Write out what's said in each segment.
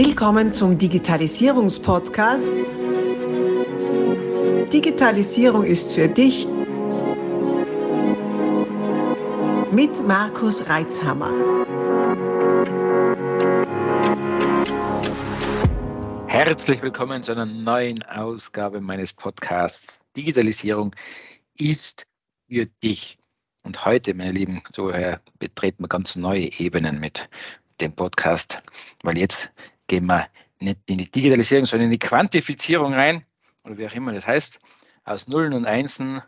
Willkommen zum Digitalisierungspodcast. Digitalisierung ist für dich mit Markus Reitzhammer. Herzlich willkommen zu einer neuen Ausgabe meines Podcasts. Digitalisierung ist für dich. Und heute, meine lieben Zuhörer, betreten wir ganz neue Ebenen mit dem Podcast, weil jetzt gehen wir nicht in die Digitalisierung, sondern in die Quantifizierung rein, oder wie auch immer das heißt. Aus Nullen und Einsen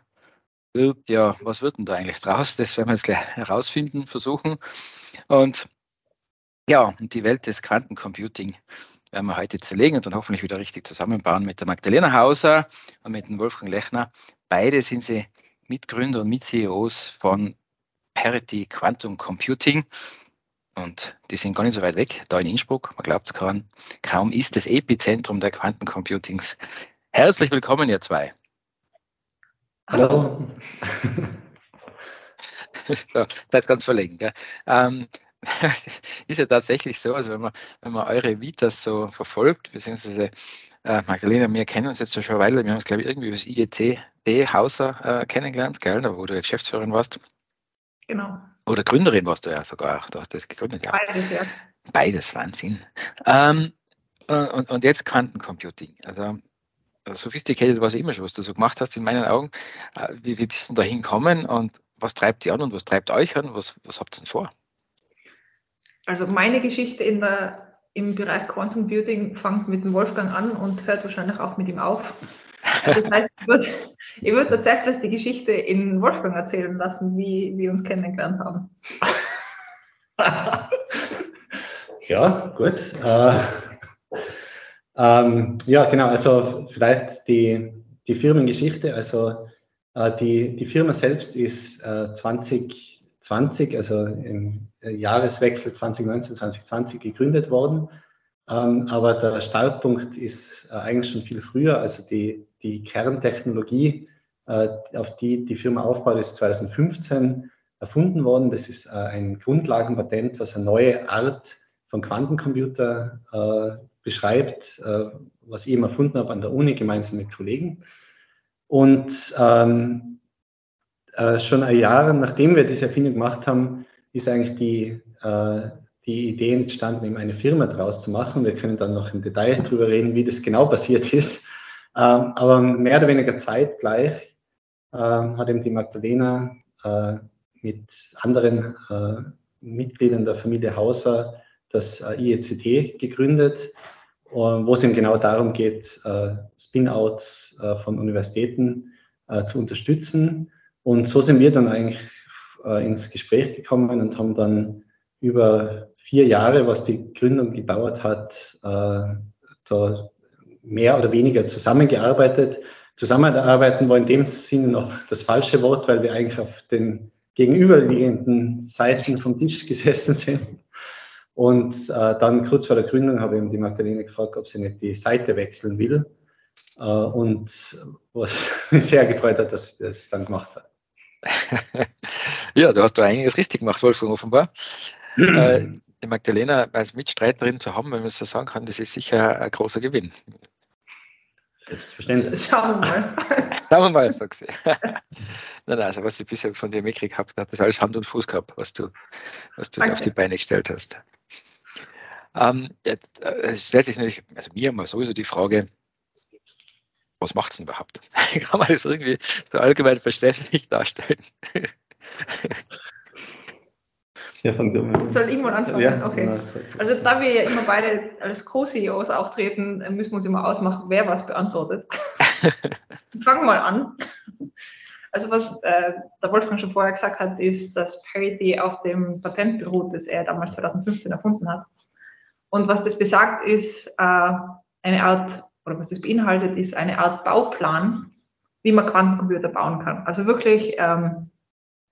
wird, ja, was wird denn da eigentlich draus? Das werden wir jetzt gleich herausfinden, versuchen. Und ja, und die Welt des Quantencomputing werden wir heute zerlegen und dann hoffentlich wieder richtig zusammenbauen mit der Magdalena Hauser und mit dem Wolfgang Lechner. Beide sind sie Mitgründer und Mit-CEOs von Parity Quantum Computing. Und die sind gar nicht so weit weg, da in Innsbruck, man glaubt es kaum, kaum ist das Epizentrum der Quantencomputings. Herzlich willkommen, ihr zwei. Hallo. so, seid ganz verlegen. Gell? Ähm, ist ja tatsächlich so, also wenn man, wenn man eure Vitas so verfolgt, beziehungsweise äh, Magdalena, wir kennen uns jetzt schon eine Weile, wir haben uns, glaube ich, irgendwie über das IEC Hauser äh, kennengelernt, gell, da wo du Geschäftsführerin warst. Genau. Oder Gründerin warst du ja sogar auch, du hast das gegründet, ja. Beides, ja. Beides, Wahnsinn. Ähm, und, und jetzt Quantencomputing. Also sophisticated war es immer schon, was du so gemacht hast in meinen Augen. Äh, wie, wie bist du da hinkommen und was treibt dich an und was treibt euch an? Was, was habt ihr denn vor? Also meine Geschichte in der, im Bereich Quantum Computing fängt mit dem Wolfgang an und hört wahrscheinlich auch mit ihm auf. Das heißt, ich würde, ich würde tatsächlich die Geschichte in Wolfgang erzählen lassen, wie wir uns kennengelernt haben. ja, gut. Äh, ähm, ja, genau. Also vielleicht die, die Firmengeschichte. Also äh, die, die Firma selbst ist äh, 2020, also im Jahreswechsel 2019, 2020 gegründet worden. Ähm, aber der Startpunkt ist äh, eigentlich schon viel früher. Also die, die Kerntechnologie, äh, auf die die Firma aufbaut, ist 2015 erfunden worden. Das ist äh, ein Grundlagenpatent, was eine neue Art von Quantencomputer äh, beschreibt, was ich eben erfunden habe an der Uni gemeinsam mit Kollegen. Und ähm, schon ein Jahr nachdem wir diese Erfindung gemacht haben, ist eigentlich die, die Idee entstanden, eben eine Firma daraus zu machen. Wir können dann noch im Detail darüber reden, wie das genau passiert ist. Ähm, aber mehr oder weniger zeitgleich ähm, hat eben die Magdalena äh, mit anderen äh, Mitgliedern der Familie Hauser das äh, IECT gegründet, wo es eben genau darum geht, Spin-outs von Universitäten zu unterstützen. Und so sind wir dann eigentlich ins Gespräch gekommen und haben dann über vier Jahre, was die Gründung gedauert hat, da mehr oder weniger zusammengearbeitet. Zusammenarbeiten war in dem Sinne noch das falsche Wort, weil wir eigentlich auf den gegenüberliegenden Seiten vom Tisch gesessen sind. Und äh, dann kurz vor der Gründung habe ich die Magdalene gefragt, ob sie nicht die Seite wechseln will. Äh, und was mich sehr gefreut hat, dass sie das dann gemacht hat. ja, du hast da einiges richtig gemacht, Wolfgang, offenbar. äh, die Magdalena als Mitstreiterin zu haben, wenn man es so sagen kann, das ist sicher ein großer Gewinn. Selbstverständlich. Schauen wir mal. Schauen wir mal, sagt sie. nein, nein, also was ich bisher von dir mitgekriegt habe, hat das alles Hand und Fuß gehabt, was du, was du auf die Beine gestellt hast. Ähm, ja, es stellt sich natürlich, also mir mal sowieso die Frage, was macht es denn überhaupt? Kann man das irgendwie so allgemein verständlich darstellen? Ja, fang du Soll ich mal anfangen? Ja, okay. Also da wir ja immer beide als Co-CEOs auftreten, müssen wir uns immer ausmachen, wer was beantwortet. Fangen wir mal an. Also was äh, der Wolfgang schon vorher gesagt hat, ist, dass Parity auf dem Patent beruht, das er damals 2015 erfunden hat. Und was das besagt, ist äh, eine Art, oder was das beinhaltet, ist eine Art Bauplan, wie man Quantencomputer bauen kann. Also wirklich, ähm,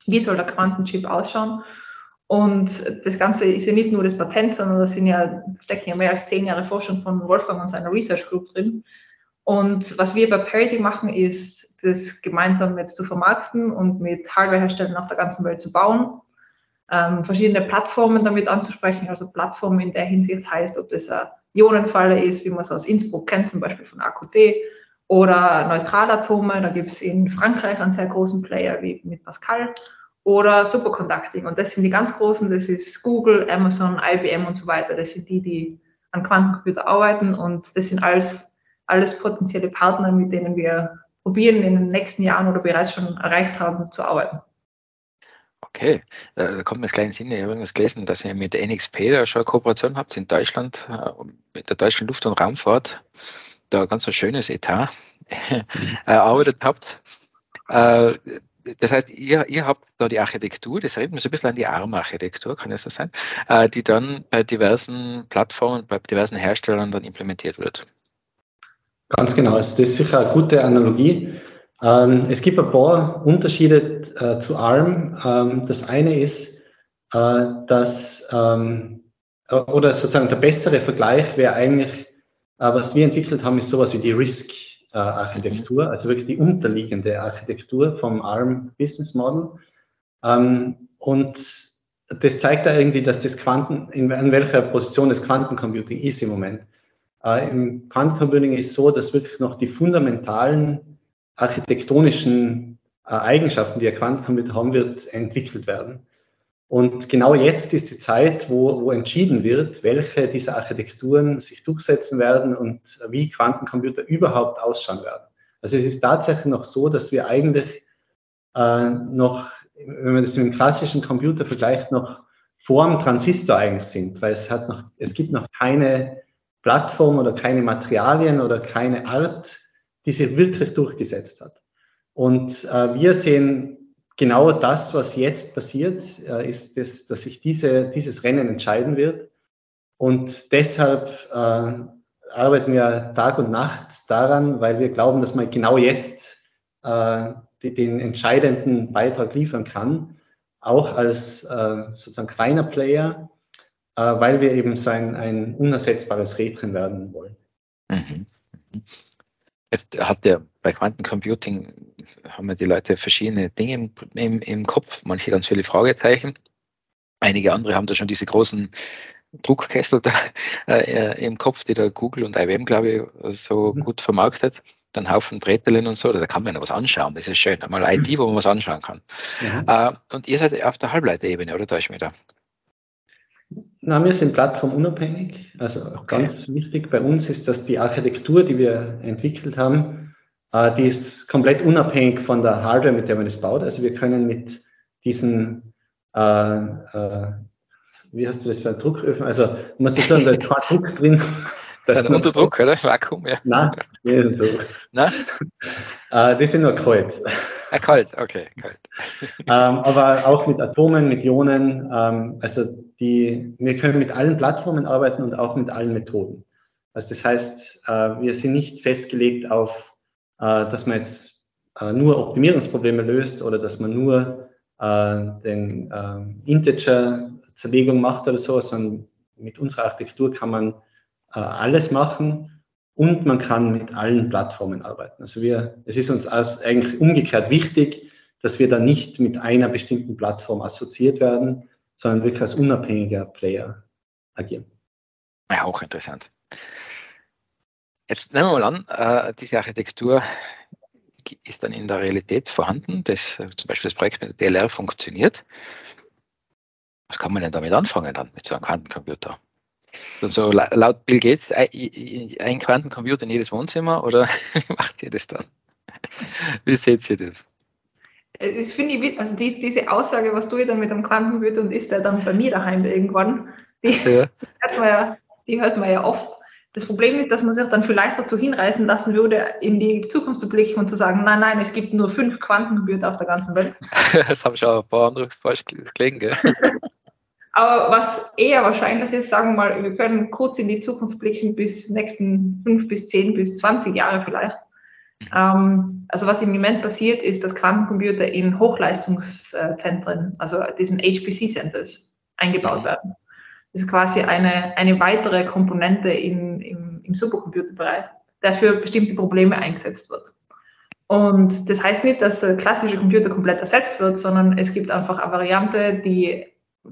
wie soll der Quantenchip ausschauen? Und das Ganze ist ja nicht nur das Patent, sondern da sind ja, stecken ja mehr als zehn Jahre Forschung von Wolfgang und seiner Research Group drin. Und was wir bei Parity machen, ist, das gemeinsam jetzt zu vermarkten und mit Hardwareherstellern auf der ganzen Welt zu bauen, ähm, verschiedene Plattformen damit anzusprechen, also Plattformen in der Hinsicht heißt, ob das ein Ionenfalle ist, wie man es aus Innsbruck kennt, zum Beispiel von AQT, oder Neutralatome, da gibt es in Frankreich einen sehr großen Player wie mit Pascal, oder Superconducting. Und das sind die ganz großen, das ist Google, Amazon, IBM und so weiter. Das sind die, die an Quantencomputer arbeiten und das sind alles, alles potenzielle Partner, mit denen wir probieren, in den nächsten Jahren oder bereits schon erreicht haben, zu arbeiten. Okay, äh, da kommt mir ein kleines Sinn. Ich habe irgendwas gelesen, dass ihr mit der NXP da schon eine Kooperation habt in Deutschland, äh, mit der deutschen Luft- und Raumfahrt, da ganz ein schönes Etat erarbeitet habt. Äh, das heißt, ihr, ihr habt da die Architektur, das erinnert mich so ein bisschen an die ARM-Architektur, kann es so sein, die dann bei diversen Plattformen, bei diversen Herstellern dann implementiert wird. Ganz genau, also das ist sicher eine gute Analogie. Ähm, es gibt ein paar Unterschiede äh, zu ARM. Ähm, das eine ist, äh, dass, ähm, oder sozusagen der bessere Vergleich wäre eigentlich, äh, was wir entwickelt haben, ist sowas wie die RISC-Architektur, mhm. also wirklich die unterliegende Architektur vom ARM Business Model. Ähm, und das zeigt da irgendwie, dass das Quanten, in, in welcher Position das Quantencomputing ist im Moment. Äh, Im Quantencomputing ist so, dass wirklich noch die fundamentalen architektonischen äh, Eigenschaften, die ein Quantencomputer haben wird, entwickelt werden. Und genau jetzt ist die Zeit, wo, wo entschieden wird, welche dieser Architekturen sich durchsetzen werden und wie Quantencomputer überhaupt ausschauen werden. Also es ist tatsächlich noch so, dass wir eigentlich äh, noch, wenn man das mit dem klassischen Computer vergleicht, noch vor dem Transistor eigentlich sind, weil es hat noch, es gibt noch keine Plattform oder keine Materialien oder keine Art, die sich wirklich durchgesetzt hat. Und äh, wir sehen genau das, was jetzt passiert, äh, ist, das, dass sich diese, dieses Rennen entscheiden wird. Und deshalb äh, arbeiten wir Tag und Nacht daran, weil wir glauben, dass man genau jetzt äh, die, den entscheidenden Beitrag liefern kann, auch als äh, sozusagen kleiner Player, äh, weil wir eben so ein, ein unersetzbares Rädchen werden wollen. Mhm. Jetzt hat ja bei Quantencomputing haben ja die Leute verschiedene Dinge im, im, im Kopf, manche ganz viele Fragezeichen. Einige andere haben da schon diese großen Druckkessel da, äh, im Kopf, die da Google und IBM, glaube ich, so mhm. gut vermarktet. Dann Haufen Brettelen und so, da kann man ja was anschauen. Das ist schön. Einmal IT, wo man was anschauen kann. Mhm. Äh, und ihr seid auf der Halbleiterebene, oder täusche ich mich da? Na, wir sind plattformunabhängig. Also okay. ganz wichtig bei uns ist, dass die Architektur, die wir entwickelt haben, äh, die ist komplett unabhängig von der Hardware, mit der man das baut. Also wir können mit diesen, äh, äh, wie hast du das für einen Drucköfen? Also musst das sagen, da ist kein Druck drin. Das ist unter Druck, oder? Vakuum, ja. Nein, nicht Druck. Nein? Äh, die sind nur kalt. Ah, kalt, okay, kalt. ähm, aber auch mit Atomen, mit Ionen. Ähm, also die, wir können mit allen Plattformen arbeiten und auch mit allen Methoden. Also das heißt, äh, wir sind nicht festgelegt auf, äh, dass man jetzt äh, nur Optimierungsprobleme löst oder dass man nur äh, den äh, Integer-Zerlegung macht oder so, sondern mit unserer Architektur kann man äh, alles machen und man kann mit allen Plattformen arbeiten. Also wir, es ist uns als eigentlich umgekehrt wichtig, dass wir da nicht mit einer bestimmten Plattform assoziiert werden, sondern wirklich als unabhängiger Player agieren. Ja, auch interessant. Jetzt nehmen wir mal an, äh, diese Architektur ist dann in der Realität vorhanden. Das, zum Beispiel das Projekt mit der DLR funktioniert. Was kann man denn damit anfangen dann mit so einem Quantencomputer? Also laut Bill Gates ein Quantencomputer in jedes Wohnzimmer oder wie macht ihr das dann? Wie seht ihr das? Das finde ich, also die, diese Aussage, was tue ich dann mit einem Quantencomputer und ist der dann bei mir daheim irgendwann, die, ja. hört man ja, die hört man ja oft. Das Problem ist, dass man sich dann vielleicht dazu hinreißen lassen würde, in die Zukunft zu blicken und zu sagen, nein, nein, es gibt nur fünf Quantencomputer auf der ganzen Welt. das habe ich auch ein paar andere falsch gelegen, gell? Aber was eher wahrscheinlich ist, sagen wir mal, wir können kurz in die Zukunft blicken bis nächsten fünf bis zehn bis zwanzig Jahre vielleicht. Ähm, also was im Moment passiert, ist, dass Quantencomputer in Hochleistungszentren, also diesen HPC-Centers, eingebaut werden. Das ist quasi eine, eine weitere Komponente in, im, im Supercomputerbereich, der für bestimmte Probleme eingesetzt wird. Und das heißt nicht, dass der klassische Computer komplett ersetzt wird, sondern es gibt einfach eine Variante, die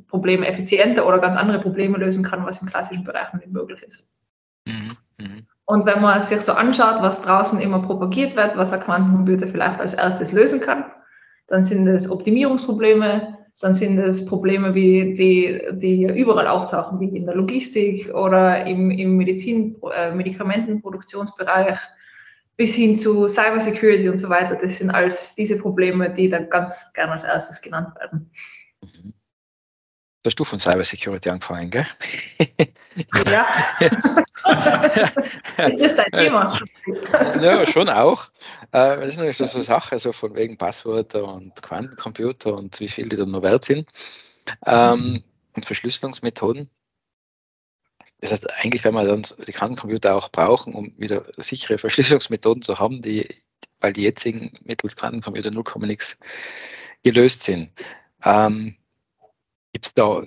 Probleme effizienter oder ganz andere Probleme lösen kann, was im klassischen Bereich nicht möglich ist. Mhm. Mhm. Und wenn man sich so anschaut, was draußen immer propagiert wird, was ein Quantencomputer vielleicht als erstes lösen kann, dann sind es Optimierungsprobleme, dann sind es Probleme, wie die, die überall auftauchen, wie in der Logistik oder im, im Medizin, äh, Medikamentenproduktionsbereich bis hin zu Cybersecurity und so weiter. Das sind alles diese Probleme, die dann ganz gerne als erstes genannt werden. Mhm. Hast du von Cybersecurity angefangen, gell? Ja. ist das dein Thema? ja, schon auch. Äh, das ist natürlich so eine Sache, so von wegen Passwörter und Quantencomputer und wie viel die da noch wert sind. Ähm, und Verschlüsselungsmethoden. Das heißt, eigentlich werden wir dann die Quantencomputer auch brauchen, um wieder sichere Verschlüsselungsmethoden zu haben, die, weil die jetzigen mittels Quantencomputer 0, nichts gelöst sind. Ähm, Gibt es da,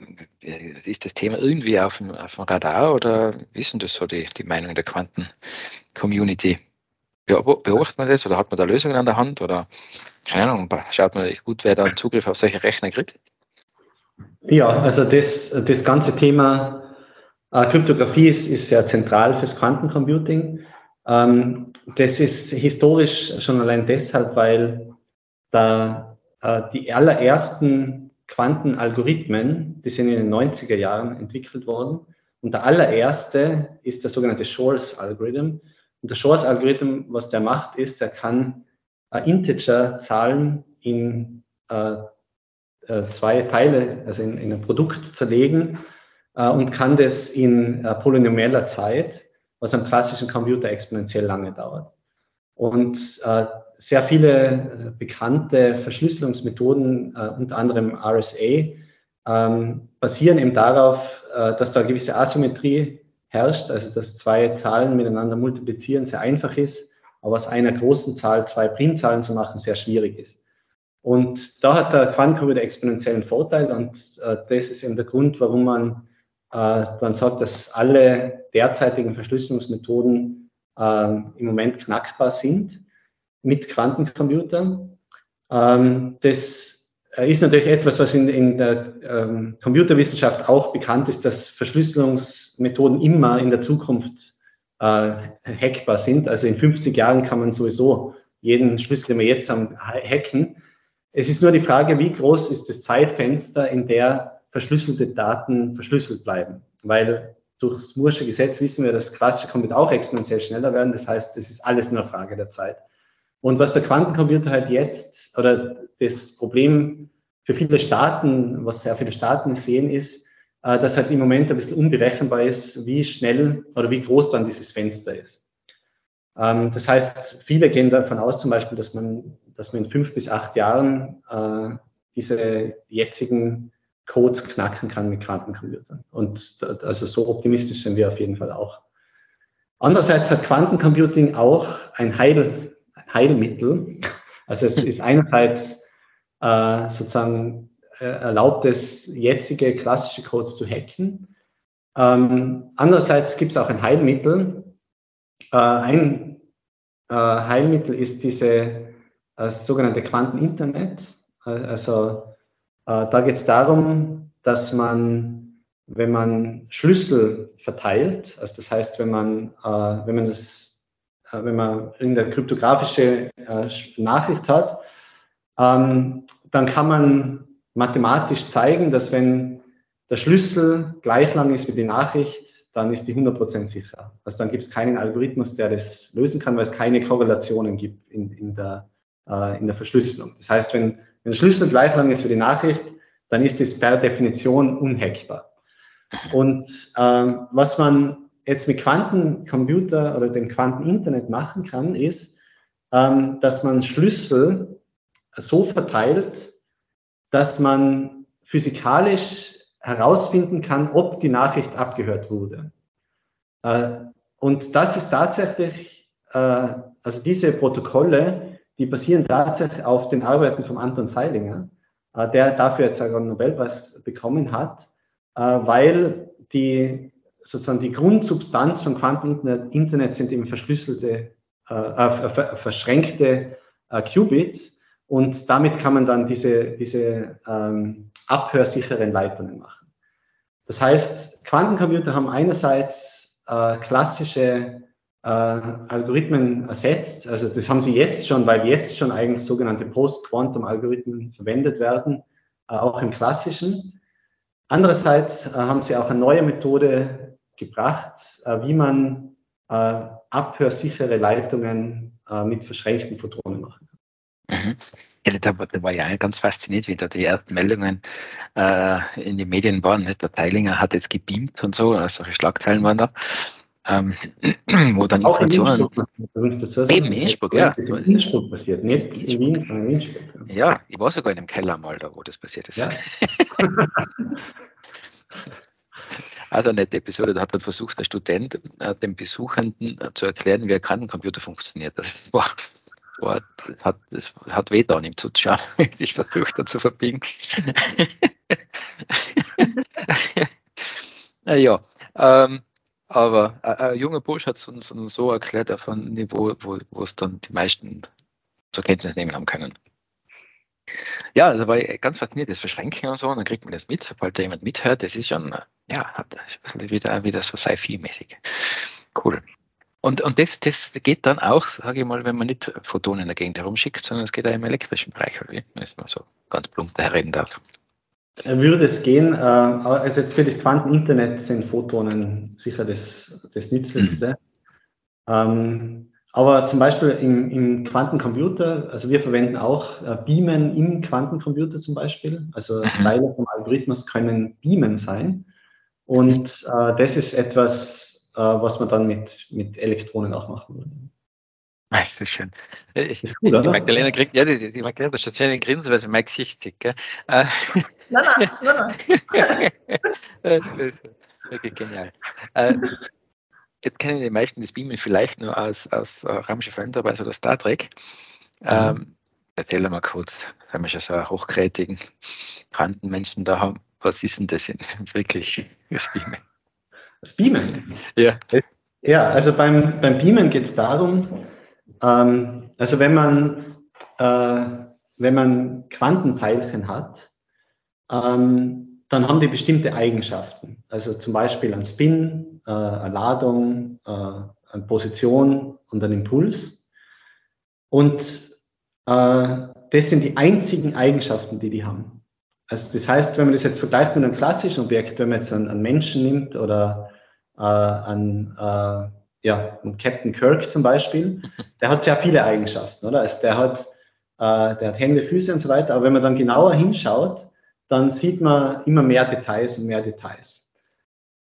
ist das Thema irgendwie auf dem, auf dem Radar oder wissen das so die, die Meinung der Quanten-Community? Beobachtet man das oder hat man da Lösungen an der Hand oder keine Ahnung, schaut man gut, wer da Zugriff auf solche Rechner kriegt? Ja, also das, das ganze Thema äh, Kryptographie ist, ist sehr zentral fürs Quantencomputing. Ähm, das ist historisch schon allein deshalb, weil da äh, die allerersten Quantenalgorithmen, die sind in den 90er Jahren entwickelt worden. Und der allererste ist der sogenannte Shores Algorithm. Und der Shores Algorithm, was der macht, ist, er kann äh, Integer-Zahlen in äh, äh, zwei Teile, also in, in, ein Produkt zerlegen äh, und kann das in äh, polynomeller Zeit, was am klassischen Computer exponentiell lange dauert. Und äh, sehr viele äh, bekannte Verschlüsselungsmethoden, äh, unter anderem RSA, ähm, basieren eben darauf, äh, dass da eine gewisse Asymmetrie herrscht, also dass zwei Zahlen miteinander multiplizieren sehr einfach ist, aber aus einer großen Zahl zwei Primzahlen zu machen sehr schwierig ist. Und da hat der Quantencomputer exponentiellen Vorteil und äh, das ist eben der Grund, warum man äh, dann sagt, dass alle derzeitigen Verschlüsselungsmethoden äh, im Moment knackbar sind mit Quantencomputern. Ähm, das ist natürlich etwas, was in, in der ähm, Computerwissenschaft auch bekannt ist, dass Verschlüsselungsmethoden immer in der Zukunft äh, hackbar sind. Also in 50 Jahren kann man sowieso jeden Schlüssel, den wir jetzt haben, hacken. Es ist nur die Frage, wie groß ist das Zeitfenster, in der verschlüsselte Daten verschlüsselt bleiben. Weil durchs Moore'sche Gesetz wissen wir, dass klassische Computer auch exponentiell schneller werden. Das heißt, es ist alles nur eine Frage der Zeit. Und was der Quantencomputer halt jetzt, oder das Problem für viele Staaten, was sehr viele Staaten sehen, ist, äh, dass halt im Moment ein bisschen unberechenbar ist, wie schnell oder wie groß dann dieses Fenster ist. Ähm, das heißt, viele gehen davon aus zum Beispiel, dass man, dass man in fünf bis acht Jahren äh, diese jetzigen Codes knacken kann mit Quantencomputern. Und also so optimistisch sind wir auf jeden Fall auch. Andererseits hat Quantencomputing auch ein Heil, Heilmittel. Also es ist einerseits äh, sozusagen äh, erlaubt es, jetzige klassische Codes zu hacken. Ähm, andererseits gibt es auch ein Heilmittel. Äh, ein äh, Heilmittel ist diese äh, sogenannte Quanteninternet. Äh, also da geht es darum, dass man, wenn man Schlüssel verteilt, also das heißt, wenn man, wenn man das wenn man irgendeine kryptografische äh, Nachricht hat, ähm, dann kann man mathematisch zeigen, dass wenn der Schlüssel gleich lang ist wie die Nachricht, dann ist die 100% sicher. Also dann gibt es keinen Algorithmus, der das lösen kann, weil es keine Korrelationen gibt in, in, der, äh, in der Verschlüsselung. Das heißt, wenn, wenn der Schlüssel gleich lang ist wie die Nachricht, dann ist es per Definition unhackbar. Und ähm, was man jetzt mit Quantencomputer oder dem Quanteninternet machen kann, ist, ähm, dass man Schlüssel so verteilt, dass man physikalisch herausfinden kann, ob die Nachricht abgehört wurde. Äh, und das ist tatsächlich, äh, also diese Protokolle, die basieren tatsächlich auf den Arbeiten von Anton Zeilinger, äh, der dafür jetzt einen Nobelpreis bekommen hat, äh, weil die sozusagen die Grundsubstanz von Quanteninternet sind eben verschlüsselte, äh, äh, verschränkte äh, Qubits und damit kann man dann diese, diese ähm, abhörsicheren Leitungen machen. Das heißt, Quantencomputer haben einerseits äh, klassische äh, Algorithmen ersetzt. Also das haben sie jetzt schon, weil jetzt schon eigentlich sogenannte Post-Quantum-Algorithmen verwendet werden, äh, auch im klassischen. Andererseits äh, haben sie auch eine neue Methode gebracht, äh, wie man äh, abhörsichere Leitungen mit verschränkten Photonen machen kann. Mhm. Ja, da, da, war ja ganz fasziniert, wie da die ersten Meldungen äh, in den Medien waren. Nicht? Der Teilinger hat jetzt gebeamt und so, also solche Schlagzeilen waren da ähm, wo dann Auch Informationen. In Eben in Innsbruck, ja. In Innsbruck passiert, nicht in Wien, sondern in Innsbruck. Ja, ich war sogar in einem Keller mal da, wo das passiert ist. Ja. also eine nette Episode, da hat man versucht, der Student äh, den Besuchenden äh, zu erklären, wie ein Quantencomputer funktioniert. Das war, war, hat, das hat weh da, ihm zuzuschauen, wie sich versucht hat zu verbiegen. ja, ähm, aber ein junger Bursch hat es uns so erklärt auf einem Niveau, wo, wo es dann die meisten zur Kenntnis nehmen haben können. Ja, also war ganz fasziniert, das Verschränken und so, und dann kriegt man das mit, sobald da jemand mithört, das ist schon, ja, hat wieder, wieder so Sci-Fi-mäßig. Cool. Und, und das, das geht dann auch, sage ich mal, wenn man nicht Photonen in der Gegend herumschickt, sondern es geht auch im elektrischen Bereich, wenn ich mal so ganz plump daher reden darf würde es gehen, äh, also jetzt für das Quanteninternet sind Photonen sicher das, das Nützlichste. Mhm. Ähm, aber zum Beispiel im, im, Quantencomputer, also wir verwenden auch äh, Beamen im Quantencomputer zum Beispiel. Also mhm. Teile vom Algorithmus können Beamen sein. Und äh, das ist etwas, äh, was man dann mit, mit Elektronen auch machen würde. Das ist schön. Ich, ist gut, die Magdalena kriegt, ja, die, die Magdalena steht schön in Grinsen, weil sie mein Gesicht tickt. Gell? Äh, nein, nein, nein, nein. das ist wirklich genial. Äh, jetzt kennen die meisten das Beamen vielleicht nur aus, aus uh, Raumschiff Enterprise oder Star Trek. Ähm, mhm. erzähl mal kurz, wenn wir schon so hochkrätigen Quantenmenschen da haben, was ist denn das wirklich, das Beamen? Das Beamen? Ja. Ja, also beim, beim Beamen geht es darum, ähm, also wenn man, äh, wenn man Quantenteilchen hat, ähm, dann haben die bestimmte Eigenschaften. Also zum Beispiel ein Spin, äh, eine Ladung, äh, eine Position und ein Impuls. Und äh, das sind die einzigen Eigenschaften, die die haben. Also das heißt, wenn man das jetzt vergleicht mit einem klassischen Objekt, wenn man jetzt einen, einen Menschen nimmt oder äh, einen, äh, ja, Captain Kirk zum Beispiel, der hat sehr viele Eigenschaften, oder? Also der hat, äh, der hat Hände, Füße und so weiter, aber wenn man dann genauer hinschaut, dann sieht man immer mehr Details und mehr Details.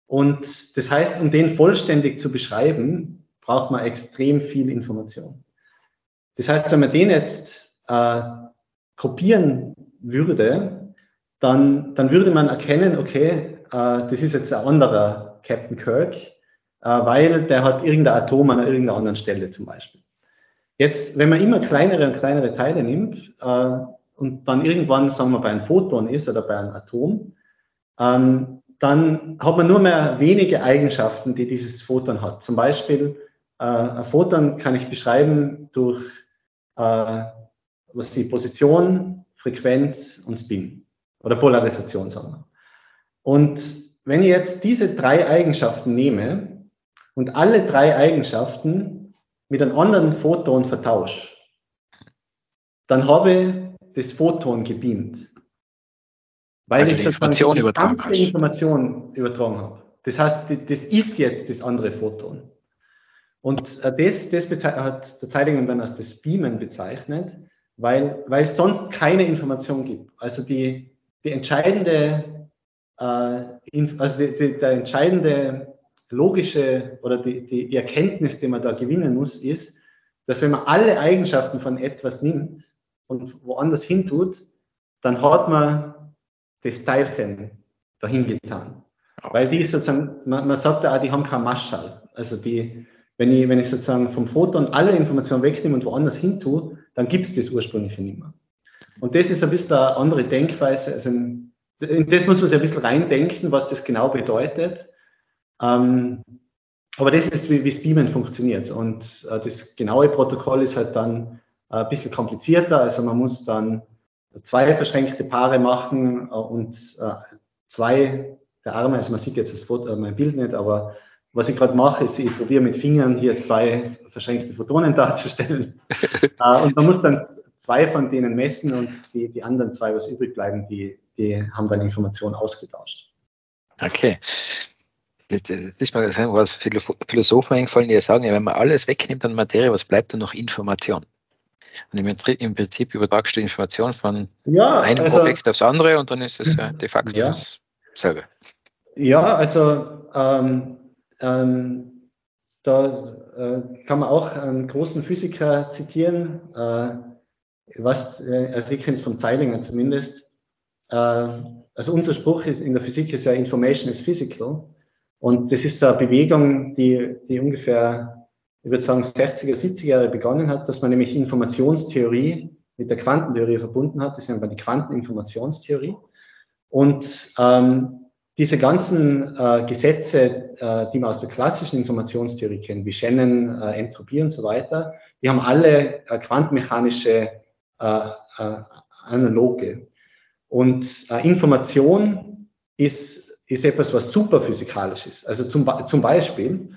Und das heißt, um den vollständig zu beschreiben, braucht man extrem viel Information. Das heißt, wenn man den jetzt äh, kopieren würde, dann, dann würde man erkennen, okay, äh, das ist jetzt ein anderer Captain Kirk, äh, weil der hat irgendein Atom an irgendeiner anderen Stelle zum Beispiel. Jetzt, wenn man immer kleinere und kleinere Teile nimmt äh, und dann irgendwann, sagen wir, bei einem Photon ist oder bei einem Atom, ähm, dann hat man nur mehr wenige Eigenschaften, die dieses Photon hat. Zum Beispiel, äh, ein Photon kann ich beschreiben durch äh, was die Position, Frequenz und Spin oder Polarisation, sagen wir. Und wenn ich jetzt diese drei Eigenschaften nehme und alle drei Eigenschaften mit einem anderen Photon vertausche, dann habe ich das Photon gebeamt. Weil, weil ich die Information übertragen, hast. Information übertragen habe. Das heißt, das ist jetzt das andere Photon. Und äh, das, das hat der Zeilinger dann als das Beamen bezeichnet, weil, weil es sonst keine Information gibt. Also die, die entscheidende, äh, also die, die, der entscheidende logische oder die, die, die Erkenntnis, die man da gewinnen muss, ist, dass wenn man alle Eigenschaften von etwas nimmt und woanders hin tut, dann hat man das Teilchen dahin getan. Weil die sozusagen, man, man sagt ja auch, die haben kein Maschall. Also die, wenn ich, wenn ich sozusagen vom Photon alle Informationen wegnehme und woanders hin tue, dann gibt es das ursprüngliche nicht mehr. Und das ist ein bisschen eine andere Denkweise. Also in, in das muss man sich ein bisschen reindenken, was das genau bedeutet. Ähm, aber das ist, wie, wie Beamen funktioniert. Und äh, das genaue Protokoll ist halt dann äh, ein bisschen komplizierter. Also man muss dann zwei verschränkte Paare machen äh, und äh, zwei der Arme, also man sieht jetzt das Foto, mein Bild nicht, aber was ich gerade mache, ist, ich probiere mit Fingern hier zwei verschränkte Photonen darzustellen. äh, und man muss dann zwei von denen messen und die, die anderen zwei, was übrig bleiben, die, die haben dann Informationen ausgetauscht. Okay. Das ist mal was Philosophen eingefallen, die sagen, wenn man alles wegnimmt an Materie, was bleibt dann noch Information? Und im, Prinzip übertragst du die Information von ja, einem also, Objekt aufs andere und dann ist es ja de facto ja. dasselbe. Ja, also ähm, ähm, da äh, kann man auch einen großen Physiker zitieren, äh, was, äh, also ich kenne es von Zeilinger zumindest. Äh, also unser Spruch ist in der Physik ist ja Information is physical. Und das ist eine Bewegung, die, die ungefähr ich würde sagen, 60er, 70er Jahre begonnen hat, dass man nämlich Informationstheorie mit der Quantentheorie verbunden hat. Das ist einfach die Quanteninformationstheorie. Und ähm, diese ganzen äh, Gesetze, äh, die man aus der klassischen Informationstheorie kennt, wie Shannon, äh, Entropie und so weiter, die haben alle äh, quantenmechanische äh, äh, Analoge. Und Information ist, ist etwas, was superphysikalisch ist. Also zum, zum Beispiel,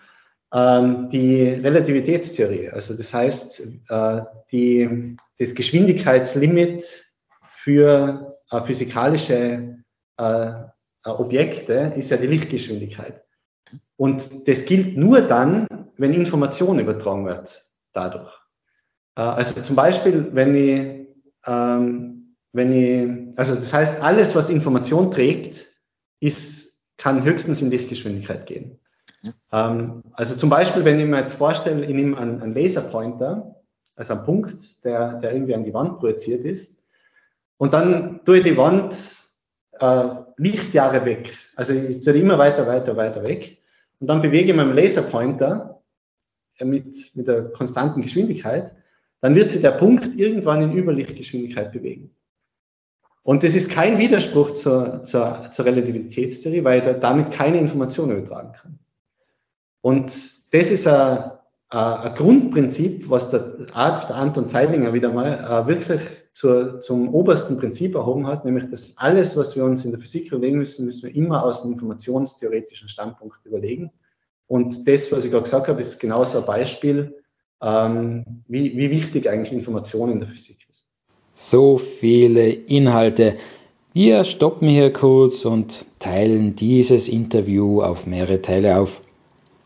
ähm, die Relativitätstheorie. Also das heißt, äh, die, das Geschwindigkeitslimit für äh, physikalische äh, Objekte ist ja die Lichtgeschwindigkeit. Und das gilt nur dann, wenn Information übertragen wird dadurch. Also zum Beispiel, wenn ich, ähm, wenn ich, also das heißt, alles, was Information trägt, ist, kann höchstens in Lichtgeschwindigkeit gehen. Ähm, also zum Beispiel, wenn ich mir jetzt vorstelle, ich nehme einen, einen Laserpointer, also einen Punkt, der, der irgendwie an die Wand projiziert ist, und dann tue ich die Wand äh, Lichtjahre weg. Also ich tue die immer weiter, weiter, weiter weg. Und dann bewege ich meinen Laserpointer äh, mit, mit der konstanten Geschwindigkeit, dann wird sich der Punkt irgendwann in Überlichtgeschwindigkeit bewegen. Und das ist kein Widerspruch zur, zur, zur Relativitätstheorie, weil er damit keine Informationen übertragen kann. Und das ist ein, ein Grundprinzip, was der, der Anton Zeilinger wieder mal äh, wirklich zur, zum obersten Prinzip erhoben hat, nämlich dass alles, was wir uns in der Physik überlegen müssen, müssen wir immer aus einem informationstheoretischen Standpunkt überlegen. Und das, was ich gerade gesagt habe, ist genauso ein Beispiel, ähm, wie, wie wichtig eigentlich Information in der Physik ist. So viele Inhalte. Wir stoppen hier kurz und teilen dieses Interview auf mehrere Teile auf.